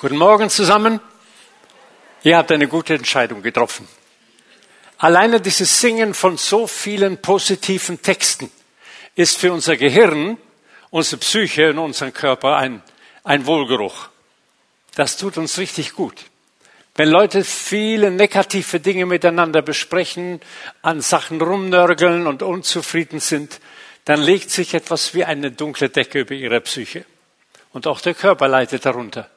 Guten Morgen zusammen. Ihr habt eine gute Entscheidung getroffen. Alleine dieses Singen von so vielen positiven Texten ist für unser Gehirn, unsere Psyche und unseren Körper ein, ein Wohlgeruch. Das tut uns richtig gut. Wenn Leute viele negative Dinge miteinander besprechen, an Sachen rumnörgeln und unzufrieden sind, dann legt sich etwas wie eine dunkle Decke über ihre Psyche. Und auch der Körper leidet darunter.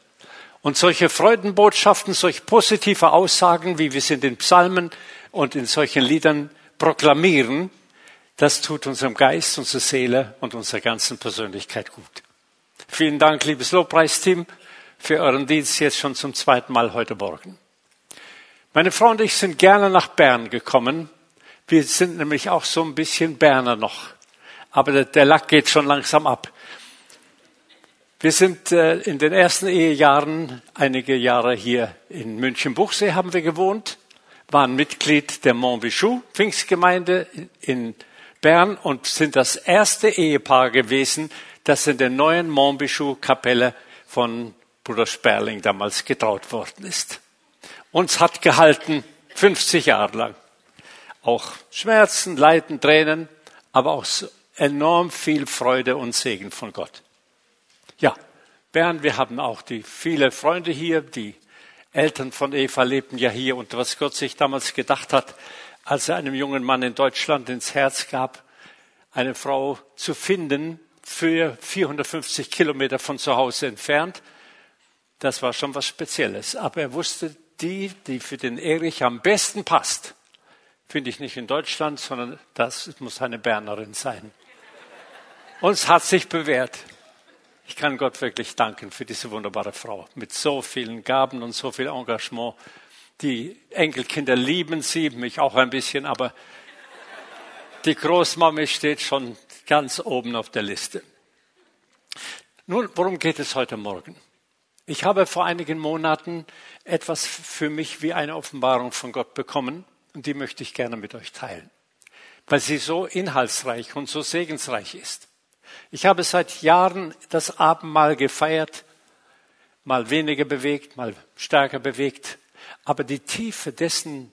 Und solche Freudenbotschaften, solch positive Aussagen, wie wir es in den Psalmen und in solchen Liedern proklamieren, das tut unserem Geist, unserer Seele und unserer ganzen Persönlichkeit gut. Vielen Dank, liebes Lobpreisteam, für euren Dienst jetzt schon zum zweiten Mal heute Morgen. Meine Frau und ich sind gerne nach Bern gekommen. Wir sind nämlich auch so ein bisschen Berner noch. Aber der, der Lack geht schon langsam ab. Wir sind äh, in den ersten Ehejahren einige Jahre hier in München-Buchsee haben wir gewohnt, waren Mitglied der Montbichou Pfingstgemeinde in Bern und sind das erste Ehepaar gewesen, das in der neuen Montbichou Kapelle von Bruder Sperling damals getraut worden ist. Uns hat gehalten 50 Jahre lang. Auch Schmerzen, Leiden, Tränen, aber auch enorm viel Freude und Segen von Gott. Ja, Bernd, wir haben auch die viele Freunde hier. Die Eltern von Eva lebten ja hier. Und was Gott sich damals gedacht hat, als er einem jungen Mann in Deutschland ins Herz gab, eine Frau zu finden für 450 Kilometer von zu Hause entfernt, das war schon was Spezielles. Aber er wusste, die, die für den Erich am besten passt, finde ich nicht in Deutschland, sondern das muss eine Bernerin sein. Und es hat sich bewährt. Ich kann Gott wirklich danken für diese wunderbare Frau mit so vielen Gaben und so viel Engagement. Die Enkelkinder lieben sie, mich auch ein bisschen, aber die Großmami steht schon ganz oben auf der Liste. Nun, worum geht es heute Morgen? Ich habe vor einigen Monaten etwas für mich wie eine Offenbarung von Gott bekommen und die möchte ich gerne mit euch teilen, weil sie so inhaltsreich und so segensreich ist. Ich habe seit Jahren das Abendmahl gefeiert, mal weniger bewegt, mal stärker bewegt. Aber die Tiefe dessen,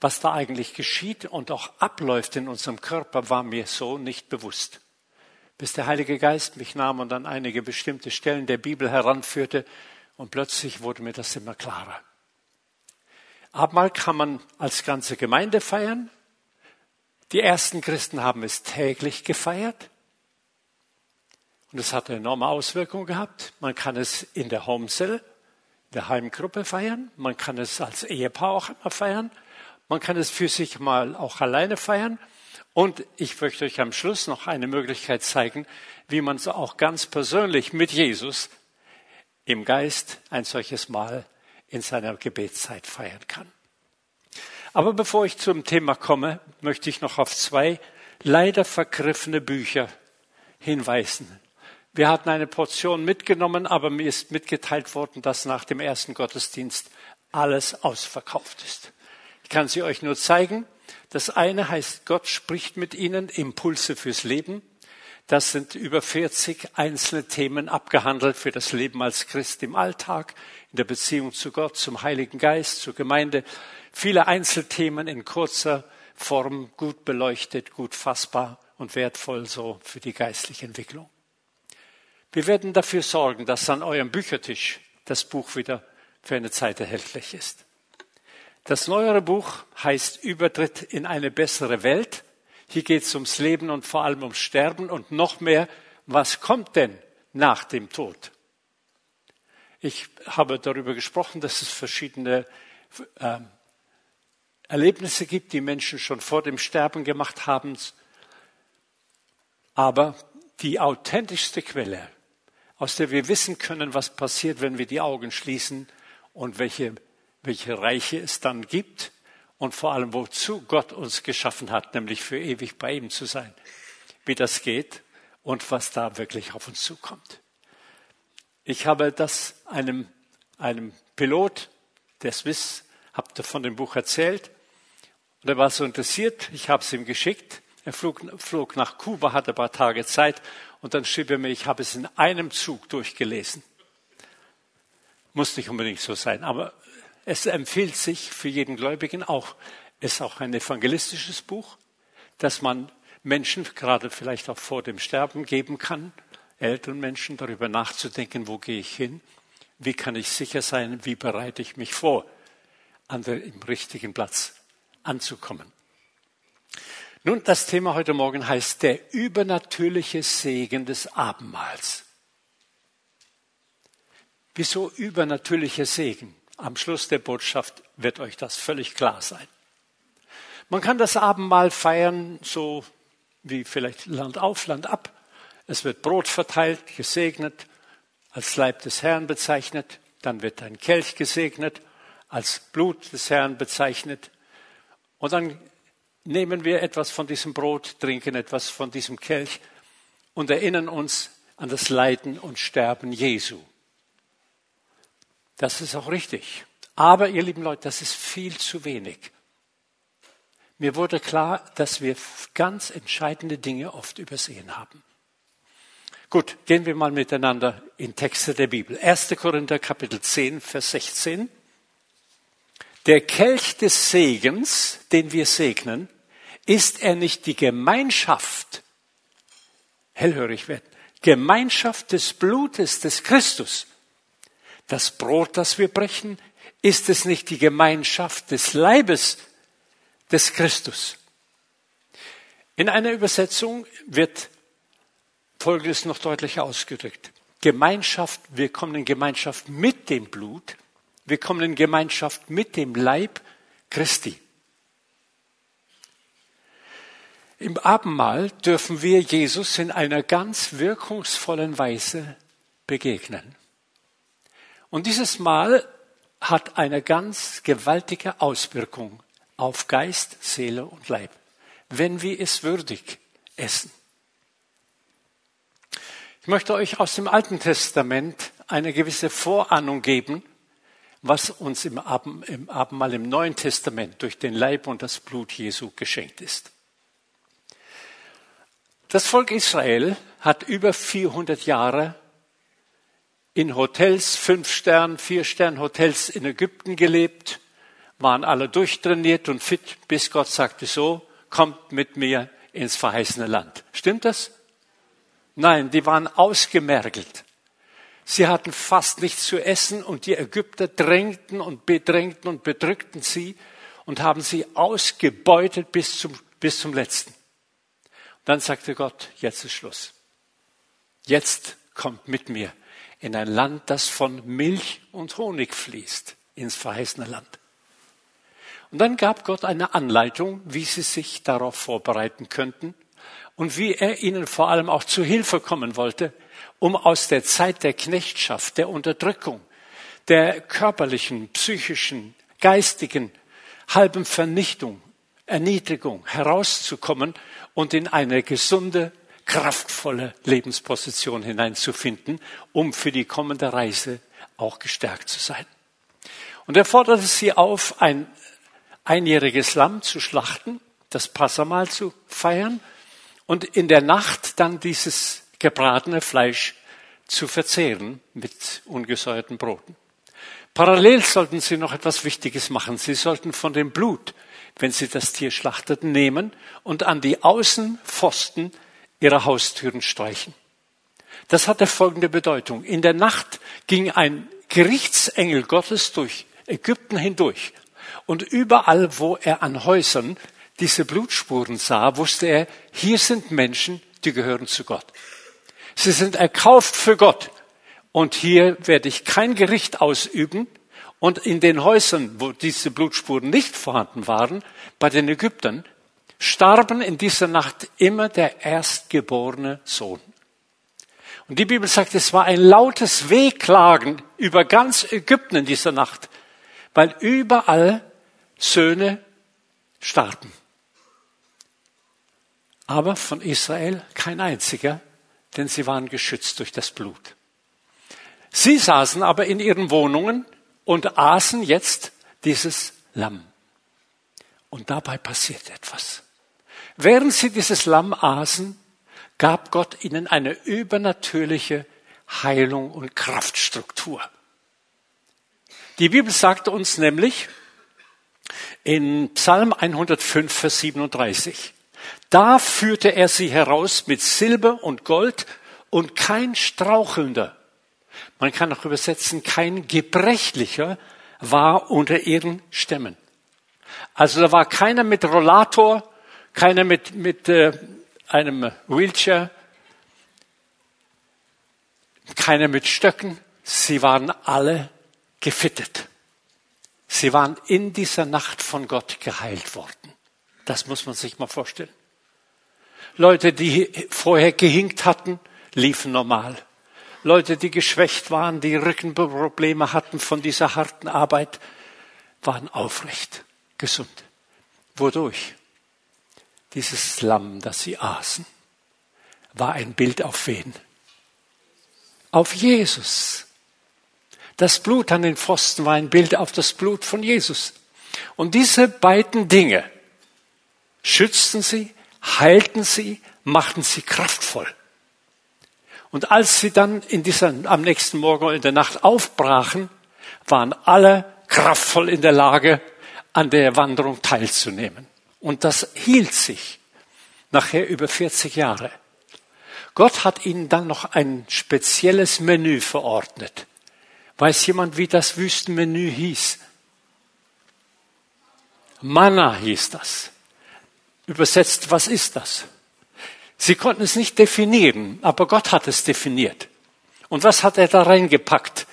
was da eigentlich geschieht und auch abläuft in unserem Körper, war mir so nicht bewusst. Bis der Heilige Geist mich nahm und an einige bestimmte Stellen der Bibel heranführte und plötzlich wurde mir das immer klarer. Abendmahl kann man als ganze Gemeinde feiern. Die ersten Christen haben es täglich gefeiert. Und es hat eine enorme Auswirkung gehabt. Man kann es in der Homecell, der Heimgruppe feiern. Man kann es als Ehepaar auch immer feiern. Man kann es für sich mal auch alleine feiern. Und ich möchte euch am Schluss noch eine Möglichkeit zeigen, wie man so auch ganz persönlich mit Jesus im Geist ein solches Mal in seiner Gebetszeit feiern kann. Aber bevor ich zum Thema komme, möchte ich noch auf zwei leider vergriffene Bücher hinweisen, wir hatten eine Portion mitgenommen, aber mir ist mitgeteilt worden, dass nach dem ersten Gottesdienst alles ausverkauft ist. Ich kann sie euch nur zeigen. Das eine heißt, Gott spricht mit Ihnen, Impulse fürs Leben. Das sind über 40 einzelne Themen abgehandelt für das Leben als Christ im Alltag, in der Beziehung zu Gott, zum Heiligen Geist, zur Gemeinde. Viele Einzelthemen in kurzer Form, gut beleuchtet, gut fassbar und wertvoll so für die geistliche Entwicklung. Wir werden dafür sorgen, dass an eurem Büchertisch das Buch wieder für eine Zeit erhältlich ist. Das neuere Buch heißt Übertritt in eine bessere Welt. Hier geht es ums Leben und vor allem ums Sterben und noch mehr, was kommt denn nach dem Tod? Ich habe darüber gesprochen, dass es verschiedene äh, Erlebnisse gibt, die Menschen schon vor dem Sterben gemacht haben. Aber die authentischste Quelle aus der wir wissen können, was passiert, wenn wir die Augen schließen und welche, welche Reiche es dann gibt und vor allem, wozu Gott uns geschaffen hat, nämlich für ewig bei ihm zu sein. Wie das geht und was da wirklich auf uns zukommt. Ich habe das einem, einem Pilot, der Swiss, ihr von dem Buch erzählt. Und er war so interessiert, ich habe es ihm geschickt. Er flog, flog nach Kuba, hatte ein paar Tage Zeit und dann schrieb er mir, ich habe es in einem Zug durchgelesen. Muss nicht unbedingt so sein, aber es empfiehlt sich für jeden Gläubigen auch, es ist auch ein evangelistisches Buch, dass man Menschen gerade vielleicht auch vor dem Sterben geben kann, älteren Menschen darüber nachzudenken, wo gehe ich hin, wie kann ich sicher sein, wie bereite ich mich vor, an der, im richtigen Platz anzukommen. Nun, das Thema heute Morgen heißt der übernatürliche Segen des Abendmahls. Wieso übernatürlicher Segen? Am Schluss der Botschaft wird euch das völlig klar sein. Man kann das Abendmahl feiern, so wie vielleicht Land auf, Land ab. Es wird Brot verteilt, gesegnet, als Leib des Herrn bezeichnet. Dann wird ein Kelch gesegnet, als Blut des Herrn bezeichnet. Und dann nehmen wir etwas von diesem Brot, trinken etwas von diesem Kelch und erinnern uns an das Leiden und Sterben Jesu. Das ist auch richtig. Aber, ihr lieben Leute, das ist viel zu wenig. Mir wurde klar, dass wir ganz entscheidende Dinge oft übersehen haben. Gut, gehen wir mal miteinander in Texte der Bibel. 1. Korinther Kapitel 10, Vers 16. Der Kelch des Segens, den wir segnen, ist er nicht die Gemeinschaft, hellhörig werden, Gemeinschaft des Blutes des Christus. Das Brot, das wir brechen, ist es nicht die Gemeinschaft des Leibes des Christus. In einer Übersetzung wird Folgendes noch deutlicher ausgedrückt. Gemeinschaft, wir kommen in Gemeinschaft mit dem Blut, wir kommen in Gemeinschaft mit dem Leib Christi. Im Abendmahl dürfen wir Jesus in einer ganz wirkungsvollen Weise begegnen. Und dieses Mahl hat eine ganz gewaltige Auswirkung auf Geist, Seele und Leib, wenn wir es würdig essen. Ich möchte euch aus dem Alten Testament eine gewisse Vorahnung geben, was uns im Abendmahl im Neuen Testament durch den Leib und das Blut Jesu geschenkt ist. Das Volk Israel hat über 400 Jahre in Hotels, fünf Stern, vier Stern Hotels in Ägypten gelebt, waren alle durchtrainiert und fit, bis Gott sagte so, kommt mit mir ins verheißene Land. Stimmt das? Nein, die waren ausgemergelt. Sie hatten fast nichts zu essen und die Ägypter drängten und bedrängten und bedrückten sie und haben sie ausgebeutet bis zum, bis zum letzten. Dann sagte Gott, jetzt ist Schluss. Jetzt kommt mit mir in ein Land, das von Milch und Honig fließt, ins verheißene Land. Und dann gab Gott eine Anleitung, wie sie sich darauf vorbereiten könnten und wie er ihnen vor allem auch zu Hilfe kommen wollte, um aus der Zeit der Knechtschaft, der Unterdrückung, der körperlichen, psychischen, geistigen, halben Vernichtung, Erniedrigung herauszukommen und in eine gesunde, kraftvolle Lebensposition hineinzufinden, um für die kommende Reise auch gestärkt zu sein. Und er forderte sie auf, ein einjähriges Lamm zu schlachten, das Passamal zu feiern und in der Nacht dann dieses gebratene Fleisch zu verzehren mit ungesäuerten Broten. Parallel sollten sie noch etwas Wichtiges machen. Sie sollten von dem Blut, wenn sie das Tier schlachteten, nehmen und an die Außenpfosten ihrer Haustüren streichen. Das hatte folgende Bedeutung. In der Nacht ging ein Gerichtsengel Gottes durch Ägypten hindurch und überall, wo er an Häusern diese Blutspuren sah, wusste er, hier sind Menschen, die gehören zu Gott. Sie sind erkauft für Gott. Und hier werde ich kein Gericht ausüben. Und in den Häusern, wo diese Blutspuren nicht vorhanden waren, bei den Ägyptern, starben in dieser Nacht immer der erstgeborene Sohn. Und die Bibel sagt, es war ein lautes Wehklagen über ganz Ägypten in dieser Nacht, weil überall Söhne starben. Aber von Israel kein einziger, denn sie waren geschützt durch das Blut. Sie saßen aber in ihren Wohnungen und aßen jetzt dieses Lamm. Und dabei passiert etwas. Während sie dieses Lamm aßen, gab Gott ihnen eine übernatürliche Heilung und Kraftstruktur. Die Bibel sagt uns nämlich in Psalm 105, Vers 37, da führte er sie heraus mit Silber und Gold und kein Strauchelnder, man kann auch übersetzen, kein Gebrechlicher war unter ihren Stämmen. Also da war keiner mit Rollator, keiner mit, mit äh, einem Wheelchair, keiner mit Stöcken. Sie waren alle gefittet. Sie waren in dieser Nacht von Gott geheilt worden. Das muss man sich mal vorstellen. Leute, die vorher gehinkt hatten, liefen normal. Leute, die geschwächt waren, die Rückenprobleme hatten von dieser harten Arbeit, waren aufrecht, gesund. Wodurch? Dieses Lamm, das sie aßen, war ein Bild auf wen? Auf Jesus. Das Blut an den Pfosten war ein Bild auf das Blut von Jesus. Und diese beiden Dinge schützten sie, heilten sie, machten sie kraftvoll. Und als sie dann in dieser, am nächsten Morgen oder in der Nacht aufbrachen, waren alle kraftvoll in der Lage, an der Wanderung teilzunehmen. Und das hielt sich nachher über 40 Jahre. Gott hat ihnen dann noch ein spezielles Menü verordnet. Weiß jemand, wie das Wüstenmenü hieß? Manna hieß das. Übersetzt, was ist das? Sie konnten es nicht definieren, aber Gott hat es definiert. Und was hat er da reingepackt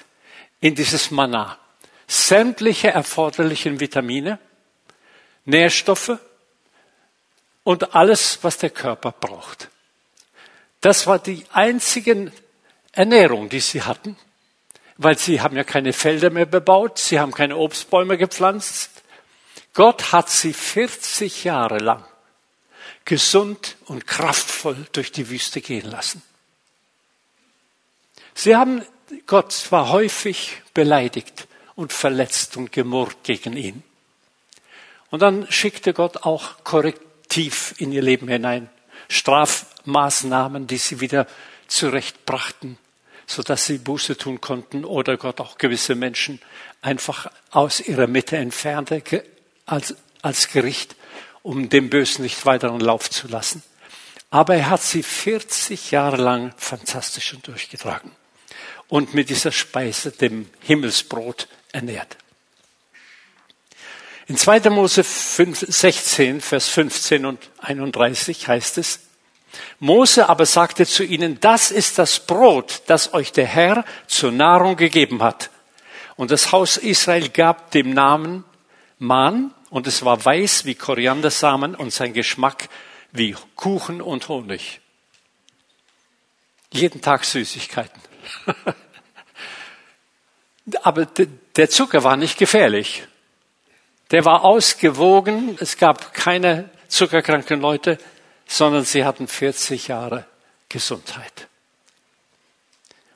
in dieses Manna? Sämtliche erforderlichen Vitamine, Nährstoffe und alles, was der Körper braucht. Das war die einzige Ernährung, die sie hatten, weil sie haben ja keine Felder mehr bebaut, sie haben keine Obstbäume gepflanzt. Gott hat sie 40 Jahre lang gesund und kraftvoll durch die Wüste gehen lassen. Sie haben Gott zwar häufig beleidigt und verletzt und gemurrt gegen ihn. Und dann schickte Gott auch Korrektiv in ihr Leben hinein. Strafmaßnahmen, die sie wieder zurechtbrachten, sodass sie Buße tun konnten oder Gott auch gewisse Menschen einfach aus ihrer Mitte entfernte als, als Gericht um dem Bösen nicht weiteren Lauf zu lassen. Aber er hat sie 40 Jahre lang fantastisch durchgetragen und mit dieser Speise, dem Himmelsbrot, ernährt. In 2. Mose 5, 16, Vers 15 und 31 heißt es, Mose aber sagte zu ihnen, das ist das Brot, das euch der Herr zur Nahrung gegeben hat. Und das Haus Israel gab dem Namen Mann und es war weiß wie Koriandersamen und sein Geschmack wie Kuchen und Honig. Jeden Tag Süßigkeiten. Aber der Zucker war nicht gefährlich. Der war ausgewogen. Es gab keine zuckerkranken Leute, sondern sie hatten 40 Jahre Gesundheit.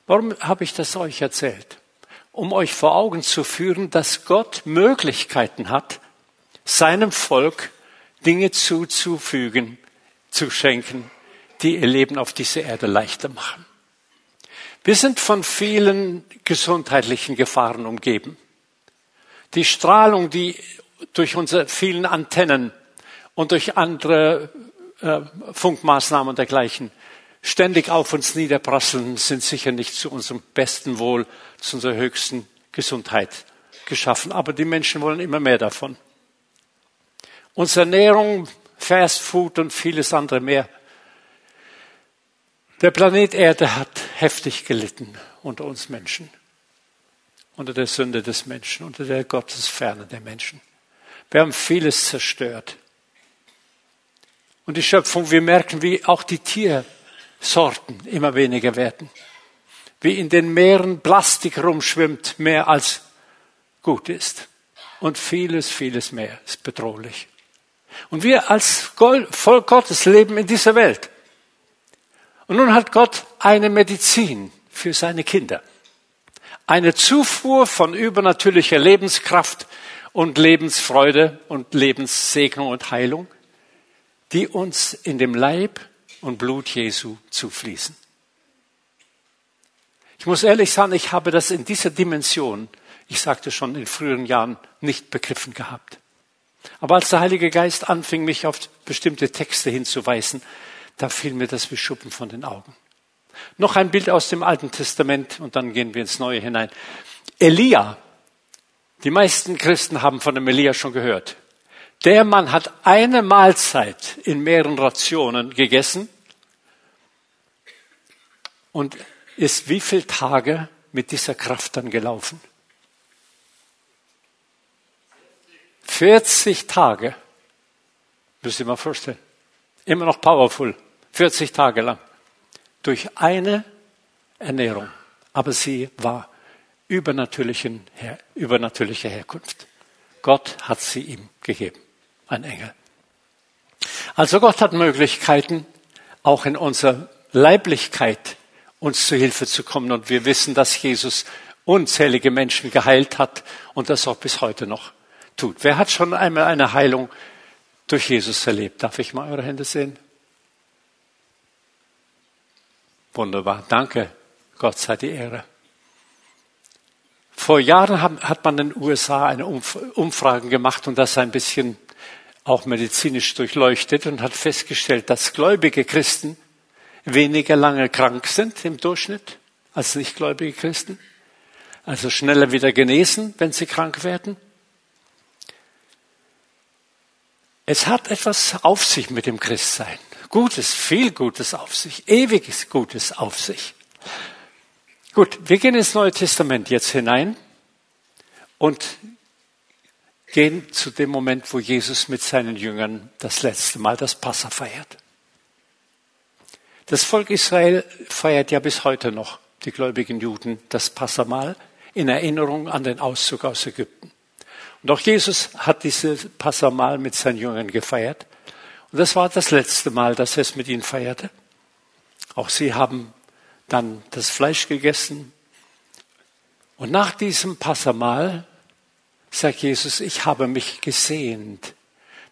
Warum habe ich das euch erzählt? Um euch vor Augen zu führen, dass Gott Möglichkeiten hat, seinem Volk Dinge zuzufügen, zu schenken, die ihr Leben auf dieser Erde leichter machen. Wir sind von vielen gesundheitlichen Gefahren umgeben. Die Strahlung, die durch unsere vielen Antennen und durch andere äh, Funkmaßnahmen und dergleichen ständig auf uns niederprasseln, sind sicher nicht zu unserem besten Wohl, zu unserer höchsten Gesundheit geschaffen. Aber die Menschen wollen immer mehr davon. Unsere Ernährung, Fast Food und vieles andere mehr. Der Planet Erde hat heftig gelitten unter uns Menschen, unter der Sünde des Menschen, unter der Gottesferne der Menschen. Wir haben vieles zerstört. Und die Schöpfung, wir merken, wie auch die Tiersorten immer weniger werden. Wie in den Meeren Plastik rumschwimmt, mehr als gut ist. Und vieles, vieles mehr ist bedrohlich. Und wir als Volk Gottes leben in dieser Welt. Und nun hat Gott eine Medizin für seine Kinder. Eine Zufuhr von übernatürlicher Lebenskraft und Lebensfreude und Lebenssegnung und Heilung, die uns in dem Leib und Blut Jesu zufließen. Ich muss ehrlich sagen, ich habe das in dieser Dimension ich sagte schon in früheren Jahren, nicht begriffen gehabt. Aber als der Heilige Geist anfing, mich auf bestimmte Texte hinzuweisen, da fiel mir das wie Schuppen von den Augen. Noch ein Bild aus dem Alten Testament und dann gehen wir ins Neue hinein. Elia. Die meisten Christen haben von dem Elia schon gehört. Der Mann hat eine Mahlzeit in mehreren Rationen gegessen und ist wie viele Tage mit dieser Kraft dann gelaufen? 40 Tage. Müsst ihr mal vorstellen. Immer noch powerful. 40 Tage lang. Durch eine Ernährung. Aber sie war übernatürliche Herkunft. Gott hat sie ihm gegeben. Ein Engel. Also Gott hat Möglichkeiten, auch in unserer Leiblichkeit uns zu Hilfe zu kommen. Und wir wissen, dass Jesus unzählige Menschen geheilt hat und das auch bis heute noch tut. Wer hat schon einmal eine Heilung durch Jesus erlebt? Darf ich mal eure Hände sehen? Wunderbar, danke. Gott sei die Ehre. Vor Jahren hat man in den USA eine Umfrage gemacht und das ein bisschen auch medizinisch durchleuchtet und hat festgestellt, dass gläubige Christen weniger lange krank sind im Durchschnitt als nichtgläubige Christen. Also schneller wieder genesen, wenn sie krank werden. Es hat etwas auf sich mit dem Christsein. Gutes, viel Gutes auf sich, ewiges Gutes auf sich. Gut, wir gehen ins Neue Testament jetzt hinein und gehen zu dem Moment, wo Jesus mit seinen Jüngern das letzte Mal das Passa feiert. Das Volk Israel feiert ja bis heute noch, die gläubigen Juden, das Passamal in Erinnerung an den Auszug aus Ägypten. Und auch Jesus hat dieses Passamal mit seinen Jüngern gefeiert. Und das war das letzte Mal, dass er es mit ihnen feierte. Auch sie haben dann das Fleisch gegessen. Und nach diesem Passamal sagt Jesus, ich habe mich gesehnt,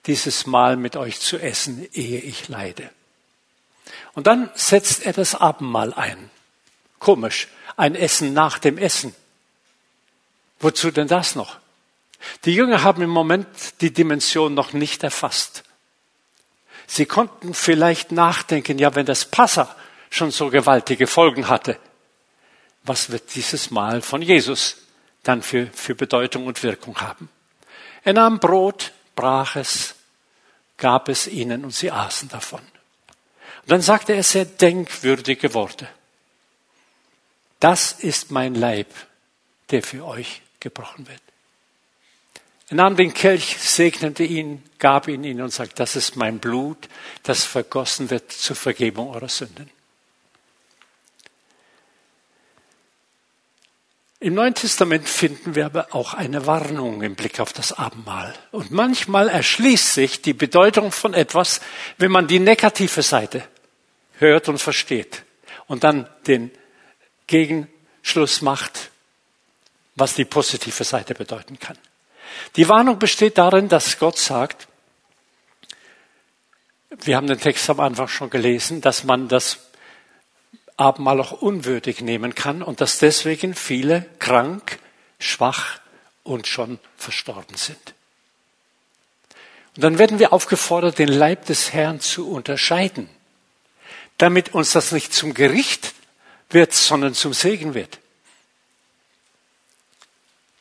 dieses Mal mit euch zu essen, ehe ich leide. Und dann setzt er das Abendmahl ein. Komisch, ein Essen nach dem Essen. Wozu denn das noch? Die Jünger haben im Moment die Dimension noch nicht erfasst. Sie konnten vielleicht nachdenken, ja, wenn das Passa schon so gewaltige Folgen hatte, was wird dieses Mal von Jesus dann für, für Bedeutung und Wirkung haben? Er nahm Brot, brach es, gab es ihnen und sie aßen davon. Und dann sagte er sehr denkwürdige Worte. Das ist mein Leib, der für euch gebrochen wird. Er nahm den Kelch, segnete ihn, gab ihn ihnen und sagte, das ist mein Blut, das vergossen wird zur Vergebung eurer Sünden. Im Neuen Testament finden wir aber auch eine Warnung im Blick auf das Abendmahl. Und manchmal erschließt sich die Bedeutung von etwas, wenn man die negative Seite hört und versteht und dann den Gegenschluss macht, was die positive Seite bedeuten kann. Die Warnung besteht darin, dass Gott sagt, wir haben den Text am Anfang schon gelesen, dass man das Abendmahl auch unwürdig nehmen kann und dass deswegen viele krank, schwach und schon verstorben sind. Und dann werden wir aufgefordert, den Leib des Herrn zu unterscheiden, damit uns das nicht zum Gericht wird, sondern zum Segen wird.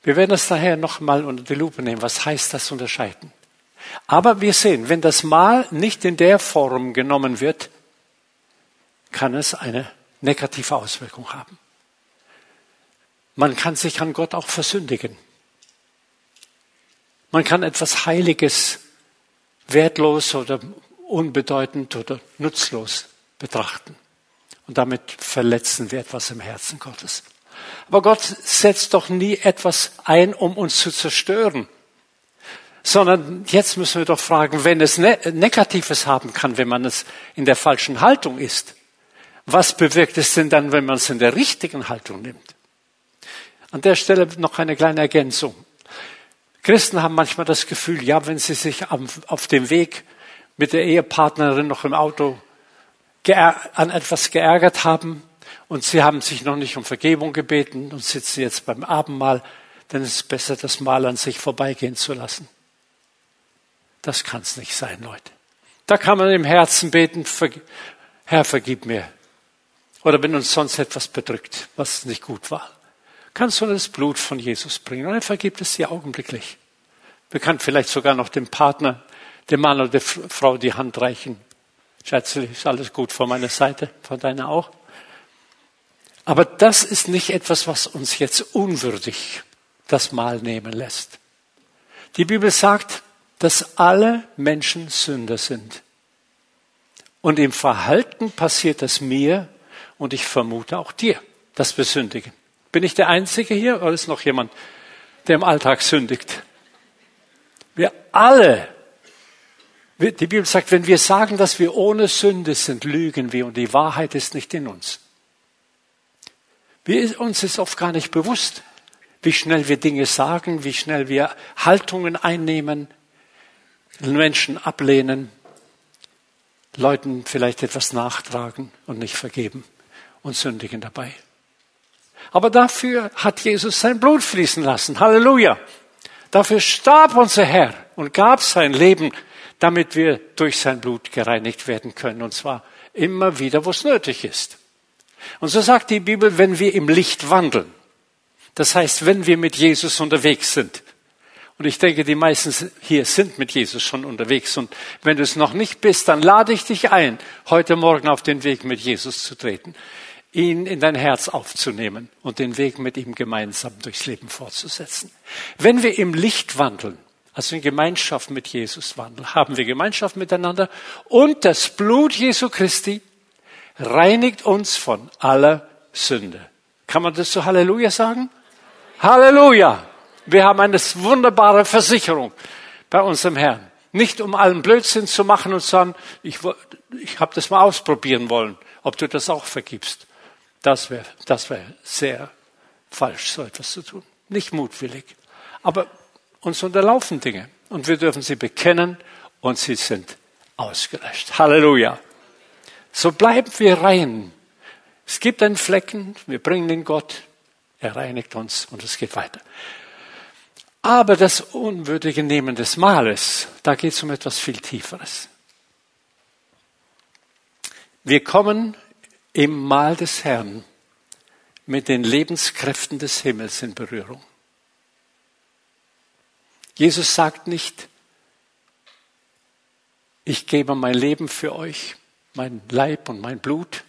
Wir werden das daher nochmal unter die Lupe nehmen. Was heißt das unterscheiden? Aber wir sehen, wenn das Mal nicht in der Form genommen wird, kann es eine negative Auswirkung haben. Man kann sich an Gott auch versündigen. Man kann etwas Heiliges wertlos oder unbedeutend oder nutzlos betrachten. Und damit verletzen wir etwas im Herzen Gottes. Aber Gott setzt doch nie etwas ein, um uns zu zerstören. Sondern jetzt müssen wir doch fragen, wenn es ne Negatives haben kann, wenn man es in der falschen Haltung ist, was bewirkt es denn dann, wenn man es in der richtigen Haltung nimmt? An der Stelle noch eine kleine Ergänzung. Christen haben manchmal das Gefühl, ja, wenn sie sich auf dem Weg mit der Ehepartnerin noch im Auto an etwas geärgert haben, und sie haben sich noch nicht um Vergebung gebeten und sitzen jetzt beim Abendmahl, ist es besser, das Mal an sich vorbeigehen zu lassen. Das kann es nicht sein, Leute. Da kann man im Herzen beten, Herr, vergib mir. Oder wenn uns sonst etwas bedrückt, was nicht gut war. Kannst du das Blut von Jesus bringen und er vergibt es dir augenblicklich. Wir können vielleicht sogar noch dem Partner, dem Mann oder der Frau die Hand reichen. Schätzchen, ist alles gut von meiner Seite, von deiner auch. Aber das ist nicht etwas, was uns jetzt unwürdig das Mahl nehmen lässt. Die Bibel sagt, dass alle Menschen Sünder sind. Und im Verhalten passiert es mir und ich vermute auch dir, das wir sündigen. Bin ich der Einzige hier oder ist noch jemand, der im Alltag sündigt? Wir alle. Die Bibel sagt, wenn wir sagen, dass wir ohne Sünde sind, lügen wir und die Wahrheit ist nicht in uns. Wir, uns ist oft gar nicht bewusst, wie schnell wir Dinge sagen, wie schnell wir Haltungen einnehmen, Menschen ablehnen, Leuten vielleicht etwas nachtragen und nicht vergeben und sündigen dabei. Aber dafür hat Jesus sein Blut fließen lassen. Halleluja. Dafür starb unser Herr und gab sein Leben, damit wir durch sein Blut gereinigt werden können. Und zwar immer wieder, wo es nötig ist. Und so sagt die Bibel, wenn wir im Licht wandeln. Das heißt, wenn wir mit Jesus unterwegs sind. Und ich denke, die meisten hier sind mit Jesus schon unterwegs. Und wenn du es noch nicht bist, dann lade ich dich ein, heute Morgen auf den Weg mit Jesus zu treten, ihn in dein Herz aufzunehmen und den Weg mit ihm gemeinsam durchs Leben fortzusetzen. Wenn wir im Licht wandeln, also in Gemeinschaft mit Jesus wandeln, haben wir Gemeinschaft miteinander und das Blut Jesu Christi reinigt uns von aller Sünde. Kann man das zu Halleluja sagen? Halleluja! Wir haben eine wunderbare Versicherung bei unserem Herrn. Nicht um allen Blödsinn zu machen und zu sagen, ich, ich habe das mal ausprobieren wollen, ob du das auch vergibst. Das wäre das wär sehr falsch, so etwas zu tun. Nicht mutwillig. Aber uns unterlaufen Dinge und wir dürfen sie bekennen und sie sind ausgelöscht. Halleluja. So bleiben wir rein. Es gibt einen Flecken, wir bringen den Gott, er reinigt uns und es geht weiter. Aber das unwürdige Nehmen des Mahles, da geht es um etwas viel Tieferes. Wir kommen im Mahl des Herrn mit den Lebenskräften des Himmels in Berührung. Jesus sagt nicht, ich gebe mein Leben für euch, mein Leib und mein Blut,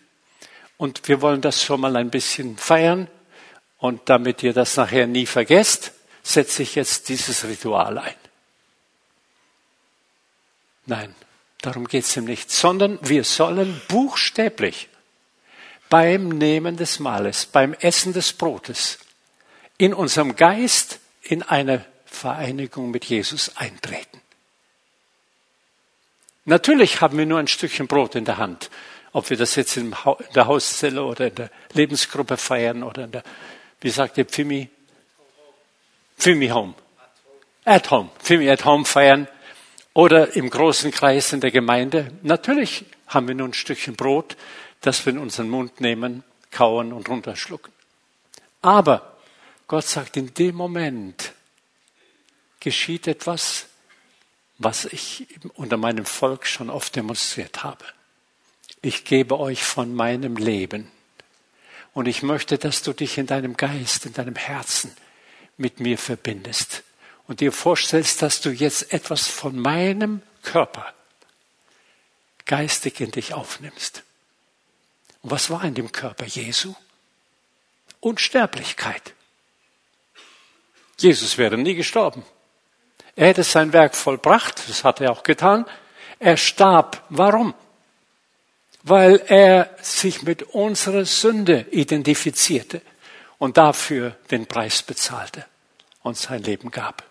und wir wollen das schon mal ein bisschen feiern, und damit ihr das nachher nie vergesst, setze ich jetzt dieses Ritual ein. Nein, darum geht es ihm nicht, sondern wir sollen buchstäblich beim Nehmen des Mahles, beim Essen des Brotes in unserem Geist in eine Vereinigung mit Jesus eintreten. Natürlich haben wir nur ein Stückchen Brot in der Hand, ob wir das jetzt in der Hauszelle oder in der Lebensgruppe feiern oder in der, wie sagt ihr, Pfimi, Fimi Home. At Home. Fimi at Home feiern. Oder im großen Kreis in der Gemeinde. Natürlich haben wir nur ein Stückchen Brot, das wir in unseren Mund nehmen, kauen und runterschlucken. Aber Gott sagt, in dem Moment geschieht etwas, was ich unter meinem Volk schon oft demonstriert habe. Ich gebe euch von meinem Leben. Und ich möchte, dass du dich in deinem Geist, in deinem Herzen mit mir verbindest und dir vorstellst, dass du jetzt etwas von meinem Körper geistig in dich aufnimmst. Und was war in dem Körper Jesu? Unsterblichkeit. Jesus wäre nie gestorben. Er hätte sein Werk vollbracht, das hat er auch getan. Er starb. Warum? Weil er sich mit unserer Sünde identifizierte und dafür den Preis bezahlte und sein Leben gab.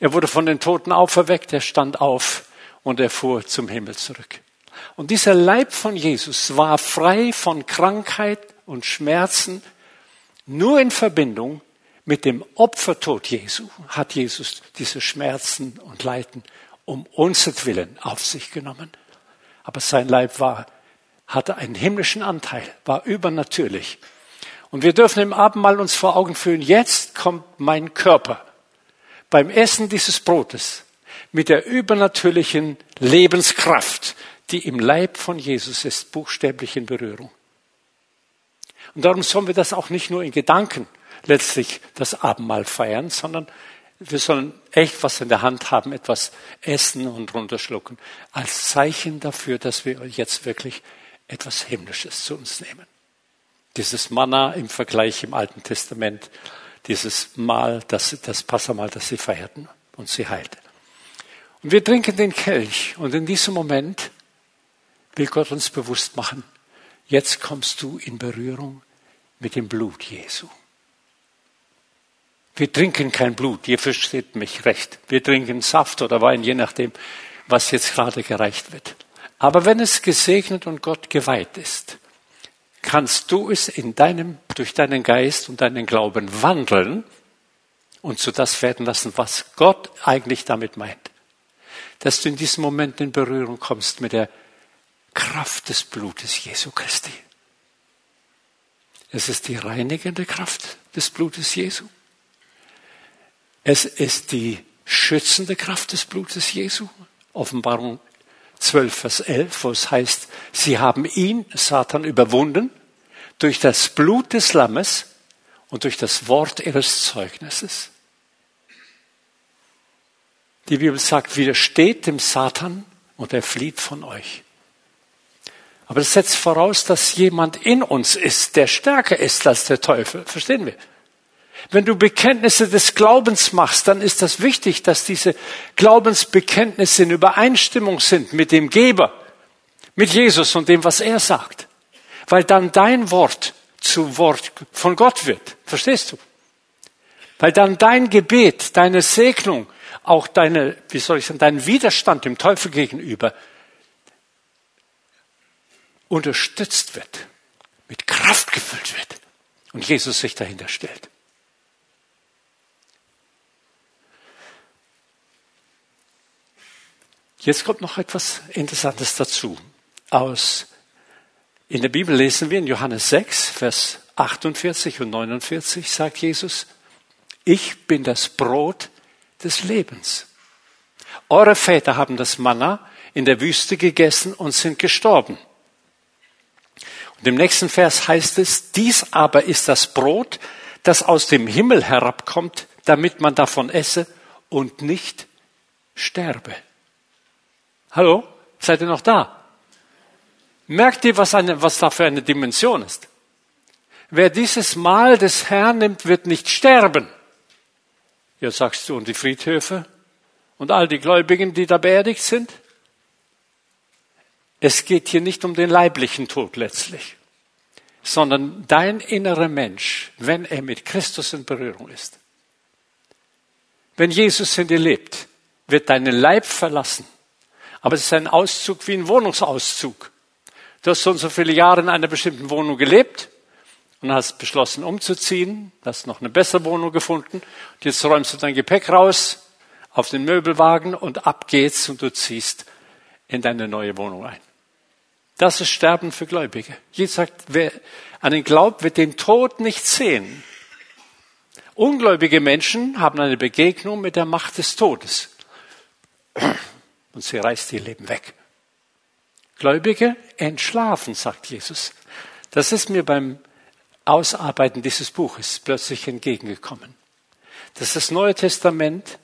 Er wurde von den Toten auferweckt, er stand auf und er fuhr zum Himmel zurück. Und dieser Leib von Jesus war frei von Krankheit und Schmerzen. Nur in Verbindung mit dem Opfertod Jesu hat Jesus diese Schmerzen und Leiden um unsertwillen auf sich genommen. Aber sein Leib war, hatte einen himmlischen Anteil, war übernatürlich. Und wir dürfen im Abendmahl uns vor Augen führen, jetzt kommt mein Körper beim Essen dieses Brotes mit der übernatürlichen Lebenskraft, die im Leib von Jesus ist, buchstäblich in Berührung. Und darum sollen wir das auch nicht nur in Gedanken letztlich das Abendmahl feiern, sondern wir sollen echt was in der Hand haben, etwas essen und runterschlucken, als Zeichen dafür, dass wir jetzt wirklich etwas Himmlisches zu uns nehmen. Dieses Manna im Vergleich im Alten Testament, dieses Mahl, das, das Passamal, das sie feierten und sie heilte. Und wir trinken den Kelch und in diesem Moment will Gott uns bewusst machen, jetzt kommst du in Berührung mit dem Blut Jesu. Wir trinken kein Blut, ihr versteht mich recht. Wir trinken Saft oder Wein, je nachdem, was jetzt gerade gereicht wird. Aber wenn es gesegnet und Gott geweiht ist, kannst du es in deinem, durch deinen Geist und deinen Glauben wandeln und zu das werden lassen, was Gott eigentlich damit meint. Dass du in diesem Moment in Berührung kommst mit der Kraft des Blutes Jesu Christi. Es ist die reinigende Kraft des Blutes Jesu. Es ist die schützende Kraft des Blutes Jesu. Offenbarung 12, Vers 11, wo es heißt, sie haben ihn, Satan, überwunden durch das Blut des Lammes und durch das Wort ihres Zeugnisses. Die Bibel sagt, widersteht dem Satan und er flieht von euch. Aber das setzt voraus, dass jemand in uns ist, der stärker ist als der Teufel. Verstehen wir? Wenn du Bekenntnisse des Glaubens machst, dann ist das wichtig, dass diese Glaubensbekenntnisse in Übereinstimmung sind mit dem Geber, mit Jesus und dem, was er sagt. Weil dann dein Wort zu Wort von Gott wird. Verstehst du? Weil dann dein Gebet, deine Segnung, auch deine, wie soll ich sagen, dein Widerstand dem Teufel gegenüber unterstützt wird, mit Kraft gefüllt wird und Jesus sich dahinter stellt. Jetzt kommt noch etwas Interessantes dazu. Aus, in der Bibel lesen wir in Johannes 6, Vers 48 und 49 sagt Jesus, ich bin das Brot des Lebens. Eure Väter haben das Manna in der Wüste gegessen und sind gestorben. Und im nächsten Vers heißt es, dies aber ist das Brot, das aus dem Himmel herabkommt, damit man davon esse und nicht sterbe. Hallo? Seid ihr noch da? Merkt ihr, was, eine, was da für eine Dimension ist? Wer dieses Mahl des Herrn nimmt, wird nicht sterben. Ja, sagst du, und die Friedhöfe und all die Gläubigen, die da beerdigt sind? Es geht hier nicht um den leiblichen Tod letztlich, sondern dein innerer Mensch, wenn er mit Christus in Berührung ist. Wenn Jesus in dir lebt, wird deinen Leib verlassen aber es ist ein Auszug wie ein Wohnungsauszug. Du hast so und so viele Jahre in einer bestimmten Wohnung gelebt und hast beschlossen umzuziehen, hast noch eine bessere Wohnung gefunden und jetzt räumst du dein Gepäck raus auf den Möbelwagen und ab geht's und du ziehst in deine neue Wohnung ein. Das ist Sterben für Gläubige. Jesus sagt, wer an den glaubt, wird den Tod nicht sehen. Ungläubige Menschen haben eine Begegnung mit der Macht des Todes und sie reißt ihr Leben weg. Gläubige entschlafen, sagt Jesus. Das ist mir beim Ausarbeiten dieses Buches plötzlich entgegengekommen. Dass das Neue Testament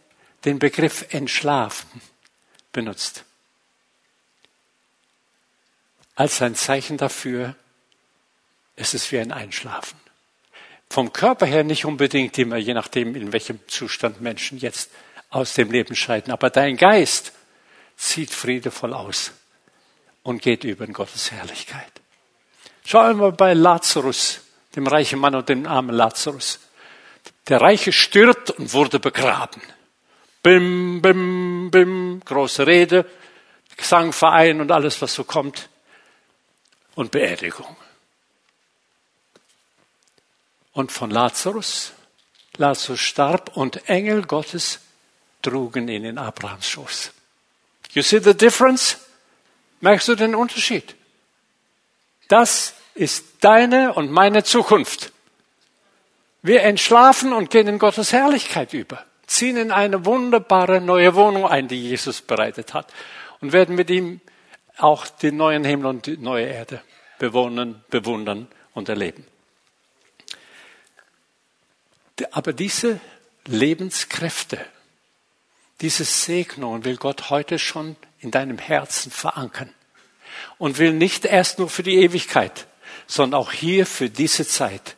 den Begriff entschlafen benutzt. Als ein Zeichen dafür, es ist wie ein Einschlafen. Vom Körper her nicht unbedingt immer, je nachdem, in welchem Zustand Menschen jetzt aus dem Leben scheiden. Aber dein Geist zieht friedevoll aus und geht über in Gottes Herrlichkeit. Schauen wir bei Lazarus, dem reichen Mann und dem armen Lazarus. Der Reiche stirbt und wurde begraben. Bim, bim, bim, große Rede, Gesangverein und alles, was so kommt. Und Beerdigung. Und von Lazarus, Lazarus starb und Engel Gottes trugen ihn in Abrahams Schoß. You see the difference? Merkst du den Unterschied? Das ist deine und meine Zukunft. Wir entschlafen und gehen in Gottes Herrlichkeit über, ziehen in eine wunderbare neue Wohnung ein, die Jesus bereitet hat und werden mit ihm auch den neuen Himmel und die neue Erde bewohnen, bewundern und erleben. Aber diese Lebenskräfte, diese Segnungen will Gott heute schon in deinem Herzen verankern und will nicht erst nur für die Ewigkeit, sondern auch hier für diese Zeit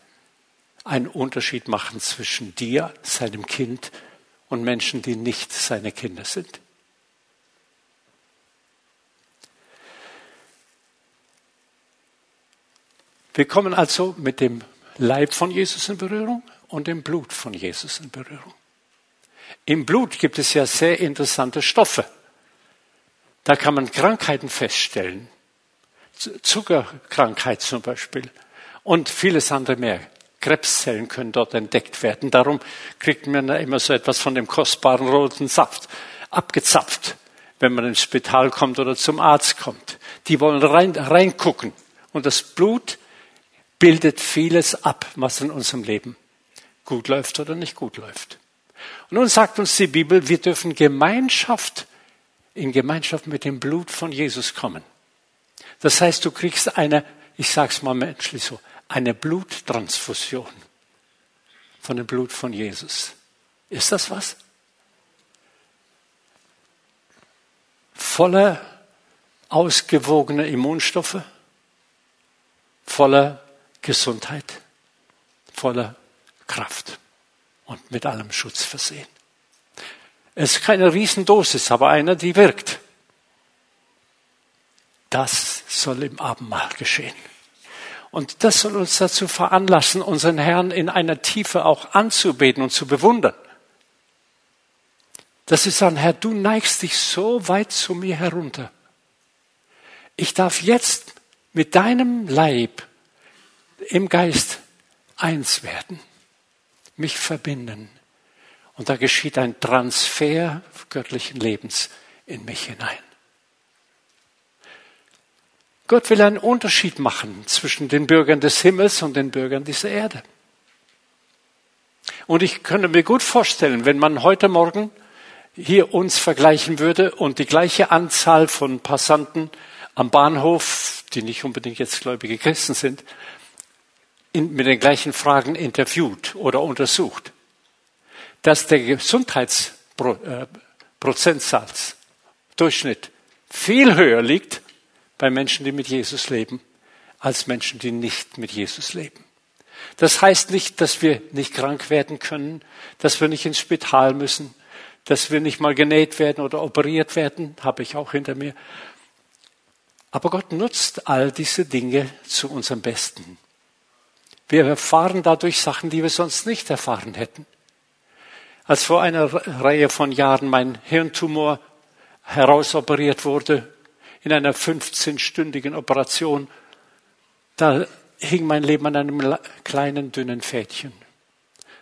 einen Unterschied machen zwischen dir, seinem Kind und Menschen, die nicht seine Kinder sind. Wir kommen also mit dem Leib von Jesus in Berührung und dem Blut von Jesus in Berührung. Im Blut gibt es ja sehr interessante Stoffe. Da kann man Krankheiten feststellen. Zuckerkrankheit zum Beispiel. Und vieles andere mehr. Krebszellen können dort entdeckt werden. Darum kriegt man immer so etwas von dem kostbaren roten Saft abgezapft, wenn man ins Spital kommt oder zum Arzt kommt. Die wollen rein, reingucken. Und das Blut bildet vieles ab, was in unserem Leben gut läuft oder nicht gut läuft. Und nun sagt uns die Bibel, wir dürfen Gemeinschaft in Gemeinschaft mit dem Blut von Jesus kommen. Das heißt, du kriegst eine, ich sag's mal menschlich so, eine Bluttransfusion von dem Blut von Jesus. Ist das was? Voller ausgewogener Immunstoffe, voller Gesundheit, voller Kraft und mit allem Schutz versehen. Es ist keine Riesendosis, aber einer, die wirkt. Das soll im Abendmahl geschehen. Und das soll uns dazu veranlassen, unseren Herrn in einer Tiefe auch anzubeten und zu bewundern. Dass wir sagen, Herr, du neigst dich so weit zu mir herunter. Ich darf jetzt mit deinem Leib im Geist eins werden mich verbinden. Und da geschieht ein Transfer göttlichen Lebens in mich hinein. Gott will einen Unterschied machen zwischen den Bürgern des Himmels und den Bürgern dieser Erde. Und ich könnte mir gut vorstellen, wenn man heute Morgen hier uns vergleichen würde und die gleiche Anzahl von Passanten am Bahnhof, die nicht unbedingt jetzt gläubige Christen sind, in, mit den gleichen Fragen interviewt oder untersucht, dass der Gesundheitsprozentsatz, äh, Durchschnitt viel höher liegt bei Menschen, die mit Jesus leben, als Menschen, die nicht mit Jesus leben. Das heißt nicht, dass wir nicht krank werden können, dass wir nicht ins Spital müssen, dass wir nicht mal genäht werden oder operiert werden, habe ich auch hinter mir. Aber Gott nutzt all diese Dinge zu unserem Besten. Wir erfahren dadurch Sachen, die wir sonst nicht erfahren hätten. Als vor einer Reihe von Jahren mein Hirntumor herausoperiert wurde, in einer 15-stündigen Operation, da hing mein Leben an einem kleinen, dünnen Fädchen.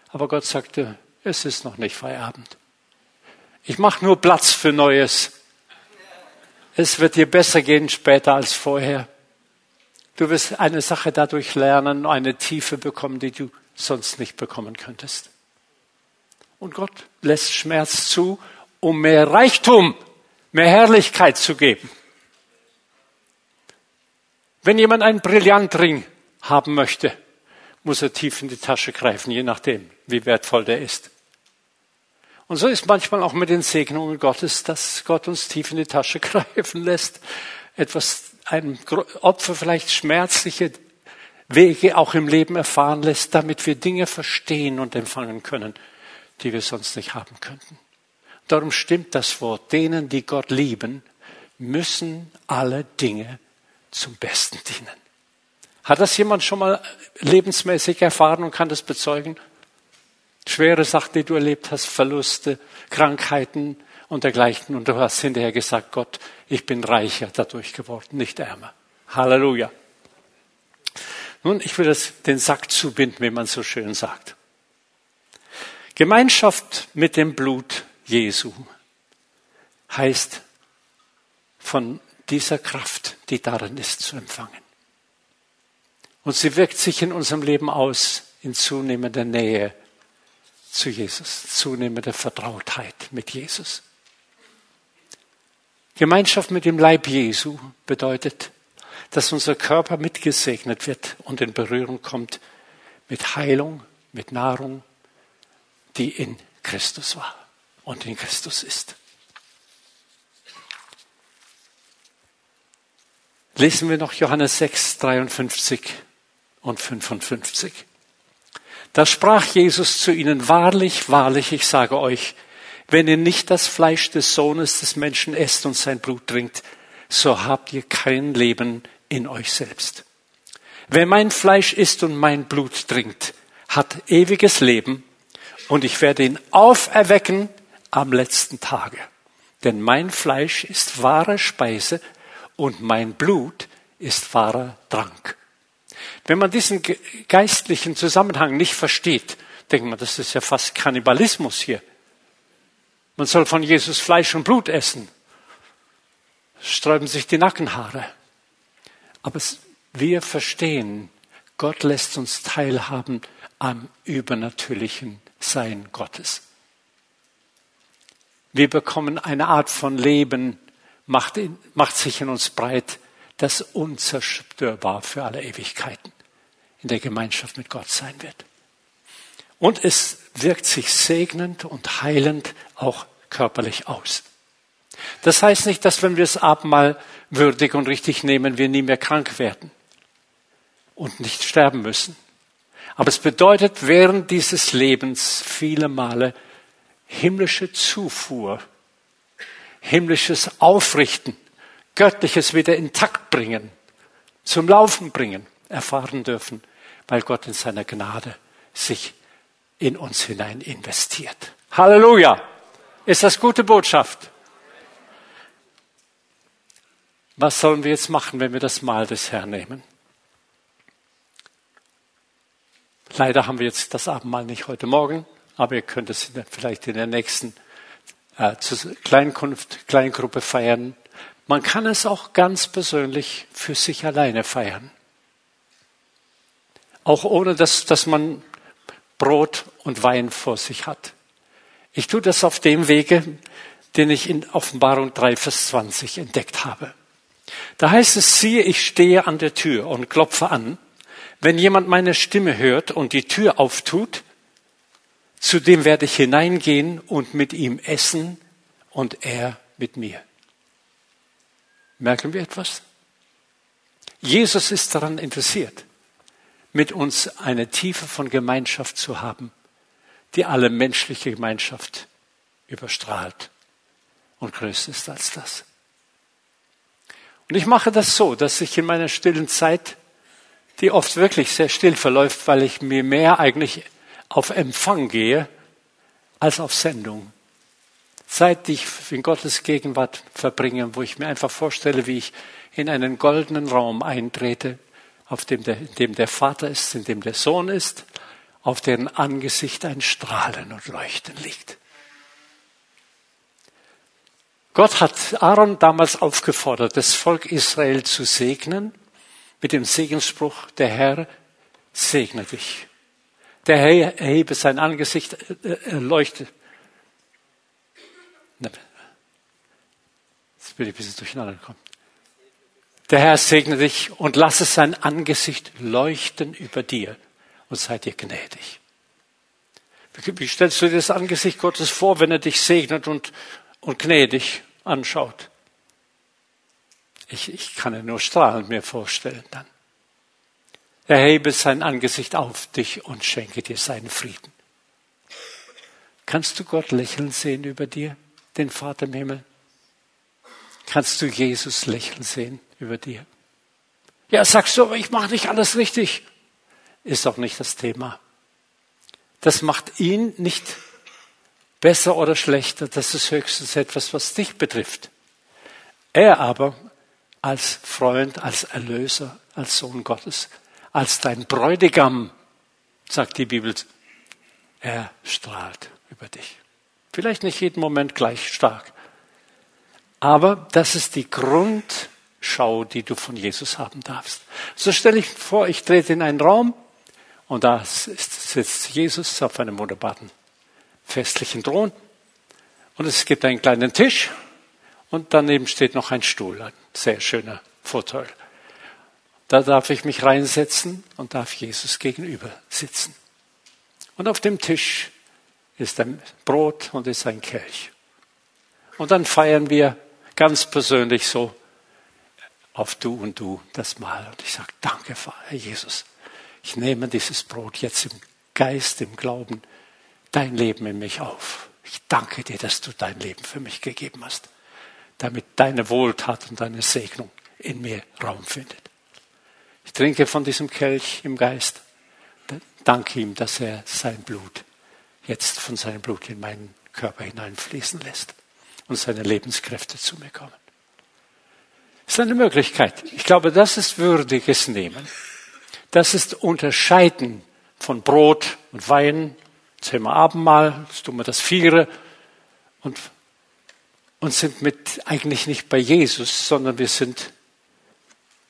Aber Gott sagte, es ist noch nicht Feierabend. Ich mache nur Platz für Neues. Es wird dir besser gehen später als vorher. Du wirst eine Sache dadurch lernen, eine Tiefe bekommen, die du sonst nicht bekommen könntest. Und Gott lässt Schmerz zu, um mehr Reichtum, mehr Herrlichkeit zu geben. Wenn jemand einen Brillantring haben möchte, muss er tief in die Tasche greifen, je nachdem, wie wertvoll der ist. Und so ist manchmal auch mit den Segnungen Gottes, dass Gott uns tief in die Tasche greifen lässt, etwas einem Opfer vielleicht schmerzliche Wege auch im Leben erfahren lässt, damit wir Dinge verstehen und empfangen können, die wir sonst nicht haben könnten. Darum stimmt das Wort, denen, die Gott lieben, müssen alle Dinge zum Besten dienen. Hat das jemand schon mal lebensmäßig erfahren und kann das bezeugen? Schwere Sachen, die du erlebt hast, Verluste, Krankheiten, und dergleichen. Und du hast hinterher gesagt, Gott, ich bin reicher dadurch geworden, nicht ärmer. Halleluja. Nun, ich will das, den Sack zubinden, wie man so schön sagt. Gemeinschaft mit dem Blut Jesu heißt von dieser Kraft, die darin ist, zu empfangen. Und sie wirkt sich in unserem Leben aus in zunehmender Nähe zu Jesus, zunehmende Vertrautheit mit Jesus. Gemeinschaft mit dem Leib Jesu bedeutet, dass unser Körper mitgesegnet wird und in Berührung kommt mit Heilung, mit Nahrung, die in Christus war und in Christus ist. Lesen wir noch Johannes 6, 53 und 55. Da sprach Jesus zu ihnen, wahrlich, wahrlich, ich sage euch, wenn ihr nicht das Fleisch des Sohnes des Menschen esst und sein Blut trinkt, so habt ihr kein Leben in euch selbst. Wer mein Fleisch isst und mein Blut trinkt, hat ewiges Leben und ich werde ihn auferwecken am letzten Tage. Denn mein Fleisch ist wahre Speise und mein Blut ist wahrer Trank. Wenn man diesen geistlichen Zusammenhang nicht versteht, denkt man, das ist ja fast Kannibalismus hier. Man soll von Jesus Fleisch und Blut essen. Sträuben sich die Nackenhaare. Aber wir verstehen, Gott lässt uns teilhaben am übernatürlichen Sein Gottes. Wir bekommen eine Art von Leben, macht, macht sich in uns breit, das unzerstörbar für alle Ewigkeiten in der Gemeinschaft mit Gott sein wird. Und es wirkt sich segnend und heilend auch körperlich aus. Das heißt nicht, dass wenn wir das Abendmahl würdig und richtig nehmen, wir nie mehr krank werden und nicht sterben müssen. Aber es bedeutet während dieses Lebens viele Male himmlische Zufuhr, himmlisches Aufrichten, göttliches wieder intakt bringen, zum Laufen bringen, erfahren dürfen, weil Gott in seiner Gnade sich in uns hinein investiert. Halleluja! Ist das gute Botschaft? Was sollen wir jetzt machen, wenn wir das Mahl des Herrn nehmen? Leider haben wir jetzt das Abendmahl nicht heute Morgen, aber ihr könnt es vielleicht in der nächsten äh, Kleinkunft, Kleingruppe feiern. Man kann es auch ganz persönlich für sich alleine feiern. Auch ohne, dass, dass man Brot und Wein vor sich hat. Ich tue das auf dem Wege, den ich in Offenbarung 3, Vers 20 entdeckt habe. Da heißt es, siehe, ich stehe an der Tür und klopfe an. Wenn jemand meine Stimme hört und die Tür auftut, zu dem werde ich hineingehen und mit ihm essen und er mit mir. Merken wir etwas? Jesus ist daran interessiert, mit uns eine Tiefe von Gemeinschaft zu haben, die alle menschliche Gemeinschaft überstrahlt und größer ist als das. Und ich mache das so, dass ich in meiner stillen Zeit, die oft wirklich sehr still verläuft, weil ich mir mehr eigentlich auf Empfang gehe als auf Sendung. Zeit, die ich in Gottes Gegenwart verbringe, wo ich mir einfach vorstelle, wie ich in einen goldenen Raum eintrete, auf dem der, in dem der Vater ist, in dem der Sohn ist, auf deren Angesicht ein Strahlen und Leuchten liegt. Gott hat Aaron damals aufgefordert, das Volk Israel zu segnen mit dem Segensspruch, der Herr segne dich. Der Herr erhebe sein Angesicht, äh, äh leuchte. Jetzt bin ich ein bisschen durcheinander gekommen. Der Herr segne dich und lasse sein Angesicht leuchten über dir und sei dir gnädig. Wie stellst du dir das Angesicht Gottes vor, wenn er dich segnet und, und gnädig anschaut? Ich, ich kann ja nur strahlend mir vorstellen dann. Er hebe sein Angesicht auf dich und schenke dir seinen Frieden. Kannst du Gott lächeln sehen über dir, den Vater im Himmel? Kannst du Jesus lächeln sehen über dir? Ja, sagst du, ich mache nicht alles richtig. Ist doch nicht das Thema. Das macht ihn nicht besser oder schlechter. Das ist höchstens etwas, was dich betrifft. Er aber als Freund, als Erlöser, als Sohn Gottes als dein Bräutigam, sagt die Bibel, er strahlt über dich. Vielleicht nicht jeden Moment gleich stark, aber das ist die Grundschau, die du von Jesus haben darfst. So stelle ich vor, ich trete in einen Raum Und da sitzt Jesus auf einem wunderbaren festlichen Thron. Und es gibt einen kleinen Tisch und daneben steht noch ein Stuhl, ein sehr schöner Fauteuil. Da darf ich mich reinsetzen und darf Jesus gegenüber sitzen. Und auf dem Tisch ist ein Brot und ist ein Kelch. Und dann feiern wir ganz persönlich so auf du und du das Mahl. Und ich sage, danke, Herr Jesus. Ich nehme dieses Brot jetzt im Geist, im Glauben, dein Leben in mich auf. Ich danke dir, dass du dein Leben für mich gegeben hast, damit deine Wohltat und deine Segnung in mir Raum findet. Ich trinke von diesem Kelch im Geist, danke ihm, dass er sein Blut jetzt von seinem Blut in meinen Körper hineinfließen lässt und seine Lebenskräfte zu mir kommen. Das ist eine Möglichkeit. Ich glaube, das ist würdiges Nehmen. Das ist Unterscheiden von Brot und Wein. Jetzt haben wir Abendmahl, jetzt tun wir das Viere und, und sind mit eigentlich nicht bei Jesus, sondern wir sind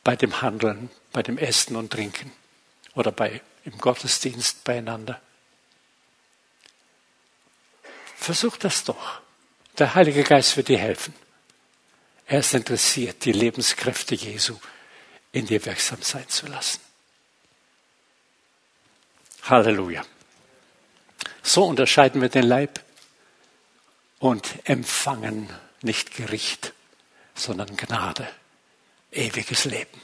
bei dem Handeln, bei dem Essen und Trinken oder bei, im Gottesdienst beieinander. Versuch das doch. Der Heilige Geist wird dir helfen. Er ist interessiert, die Lebenskräfte Jesu in dir wirksam sein zu lassen. Halleluja. So unterscheiden wir den Leib und empfangen nicht Gericht, sondern Gnade, ewiges Leben.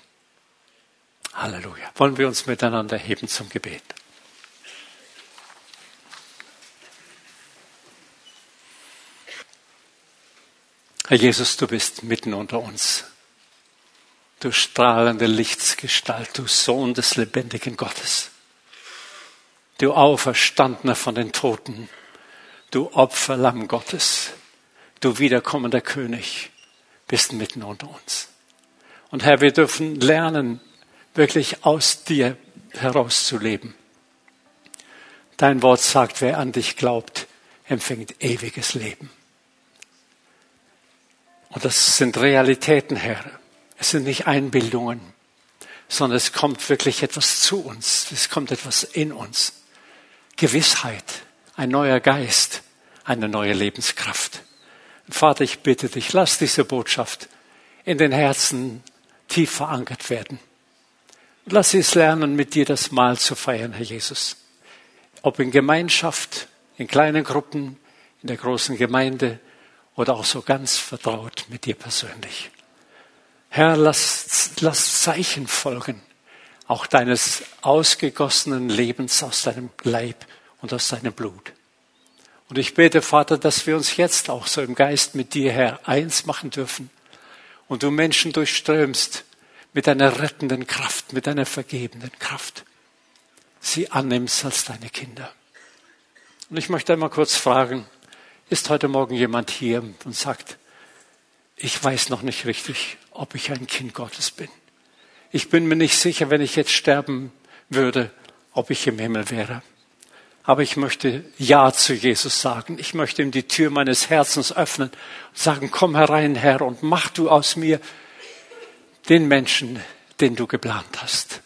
Halleluja. Wollen wir uns miteinander heben zum Gebet? Herr Jesus, du bist mitten unter uns. Du strahlende Lichtsgestalt, du Sohn des lebendigen Gottes. Du Auferstandener von den Toten, du Opferlamm Gottes, du wiederkommender König, bist mitten unter uns. Und Herr, wir dürfen lernen, wirklich aus dir herauszuleben. Dein Wort sagt, wer an dich glaubt, empfängt ewiges Leben. Und das sind Realitäten, Herr. Es sind nicht Einbildungen, sondern es kommt wirklich etwas zu uns. Es kommt etwas in uns. Gewissheit, ein neuer Geist, eine neue Lebenskraft. Vater, ich bitte dich, lass diese Botschaft in den Herzen tief verankert werden. Und lass sie es lernen, mit dir das Mahl zu feiern, Herr Jesus. Ob in Gemeinschaft, in kleinen Gruppen, in der großen Gemeinde, oder auch so ganz vertraut mit dir persönlich. Herr, lass, lass Zeichen folgen, auch deines ausgegossenen Lebens aus deinem Leib und aus deinem Blut. Und ich bete, Vater, dass wir uns jetzt auch so im Geist mit dir, Herr, eins machen dürfen und du Menschen durchströmst mit deiner rettenden Kraft, mit deiner vergebenden Kraft, sie annimmst als deine Kinder. Und ich möchte einmal kurz fragen, ist heute Morgen jemand hier und sagt, ich weiß noch nicht richtig, ob ich ein Kind Gottes bin. Ich bin mir nicht sicher, wenn ich jetzt sterben würde, ob ich im Himmel wäre. Aber ich möchte Ja zu Jesus sagen. Ich möchte ihm die Tür meines Herzens öffnen und sagen, komm herein, Herr, und mach du aus mir den Menschen, den du geplant hast.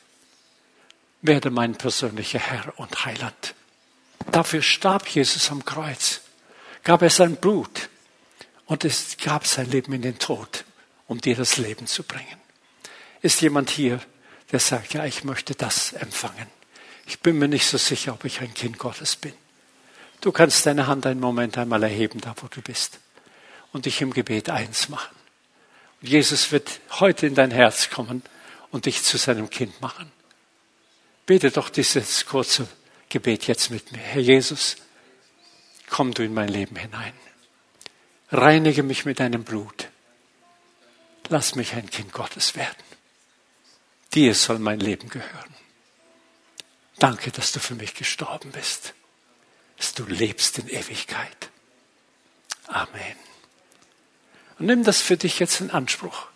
Werde mein persönlicher Herr und Heiland. Dafür starb Jesus am Kreuz gab er sein Blut und es gab sein Leben in den Tod, um dir das Leben zu bringen. Ist jemand hier, der sagt, ja, ich möchte das empfangen. Ich bin mir nicht so sicher, ob ich ein Kind Gottes bin. Du kannst deine Hand einen Moment einmal erheben, da wo du bist, und dich im Gebet eins machen. Und Jesus wird heute in dein Herz kommen und dich zu seinem Kind machen. Bete doch dieses kurze Gebet jetzt mit mir. Herr Jesus, komm du in mein Leben hinein. Reinige mich mit deinem Blut. Lass mich ein Kind Gottes werden. Dir soll mein Leben gehören. Danke, dass du für mich gestorben bist, dass du lebst in Ewigkeit. Amen. Und nimm das für dich jetzt in Anspruch.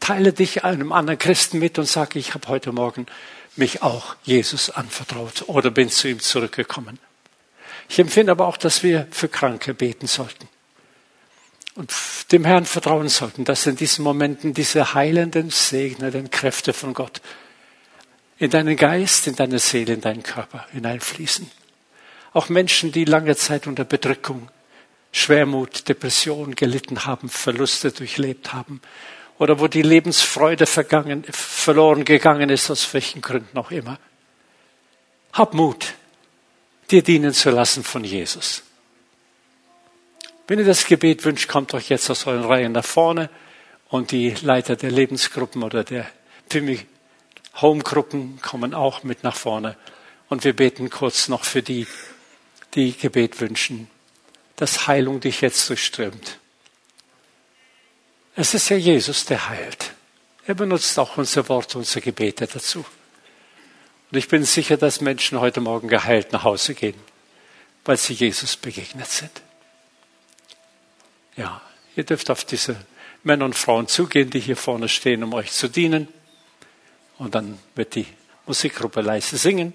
Teile dich einem anderen Christen mit und sage, ich habe heute Morgen mich auch Jesus anvertraut oder bin zu ihm zurückgekommen. Ich empfinde aber auch, dass wir für Kranke beten sollten und dem Herrn vertrauen sollten, dass in diesen Momenten diese heilenden, segnenden Kräfte von Gott in deinen Geist, in deine Seele, in deinen Körper hineinfließen. Auch Menschen, die lange Zeit unter Bedrückung, Schwermut, Depression gelitten haben, Verluste durchlebt haben oder wo die Lebensfreude vergangen, verloren gegangen ist, aus welchen Gründen auch immer. Hab Mut, dir dienen zu lassen von Jesus. Wenn ihr das Gebet wünscht, kommt euch jetzt aus euren Reihen nach vorne und die Leiter der Lebensgruppen oder der Pimi Homegruppen kommen auch mit nach vorne. Und wir beten kurz noch für die, die Gebet wünschen, dass Heilung dich jetzt durchströmt. Es ist ja Jesus, der heilt. Er benutzt auch unser Wort, unsere Gebete dazu. Und ich bin sicher, dass Menschen heute Morgen geheilt nach Hause gehen, weil sie Jesus begegnet sind. Ja, ihr dürft auf diese Männer und Frauen zugehen, die hier vorne stehen, um euch zu dienen. Und dann wird die Musikgruppe leise singen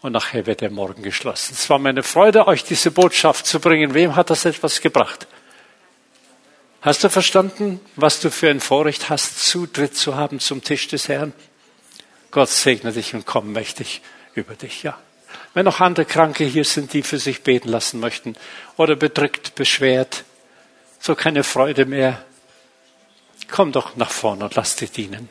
und nachher wird der Morgen geschlossen. Es war meine Freude, euch diese Botschaft zu bringen. Wem hat das etwas gebracht? Hast du verstanden, was du für ein Vorrecht hast, Zutritt zu haben zum Tisch des Herrn? Gott segne dich und komm mächtig über dich, ja. Wenn noch andere Kranke hier sind, die für sich beten lassen möchten oder bedrückt, beschwert, so keine Freude mehr, komm doch nach vorne und lass dir dienen.